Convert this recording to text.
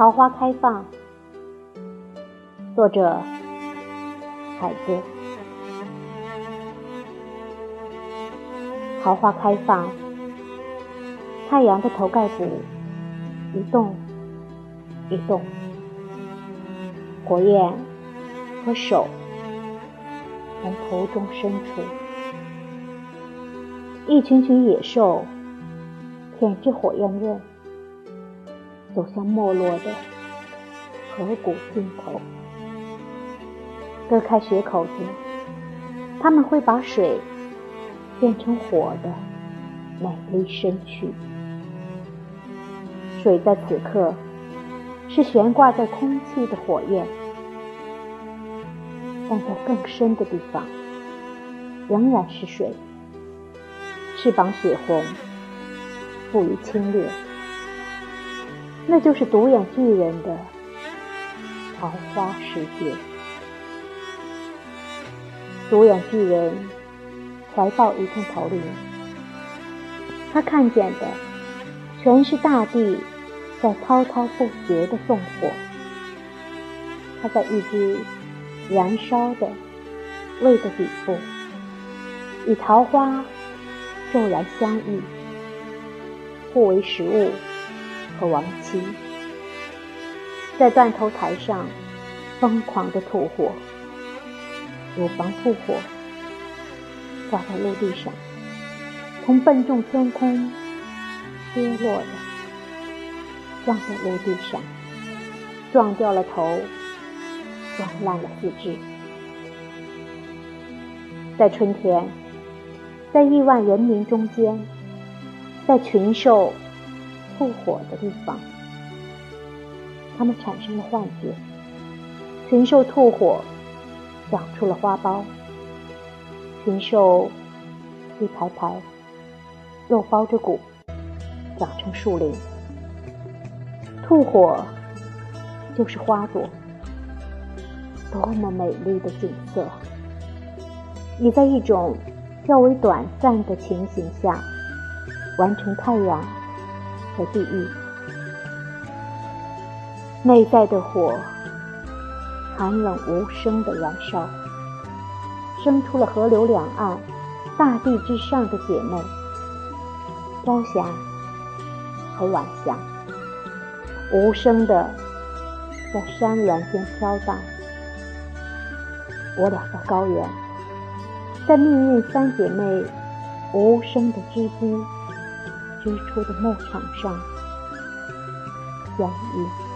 桃花开放，作者海子。桃花开放，太阳的头盖骨一动一动，火焰和手从头中伸出，一群群野兽舔着火焰刃。走向没落的河谷尽头，割开血口子，他们会把水变成火的美丽身躯。水在此刻是悬挂在空气的火焰，但在更深的地方，仍然是水。翅膀血红，富于侵略。那就是独眼巨人的桃花世界。独眼巨人怀抱一片桃林，他看见的全是大地在滔滔不绝的纵火。他在一只燃烧的胃的底部，与桃花骤然相遇，互为食物。和亡妻在断头台上疯狂的吐火，乳房吐火，挂在陆地上，从笨重天空跌落的，撞在陆地上，撞掉了头，撞烂了四肢。在春天，在亿万人民中间，在群兽。吐火的地方，他们产生了幻觉。群兽吐火，长出了花苞；禽兽一排排，肉包着骨，长成树林。吐火就是花朵，多么美丽的景色！你在一种较为短暂的情形下，完成太阳。和地狱，内在的火寒冷无声的燃烧，生出了河流两岸、大地之上的姐妹朝霞和晚霞，无声的在山峦间飘荡。我俩在高原，在命运三姐妹无声的织机。织出的牧场上相遇。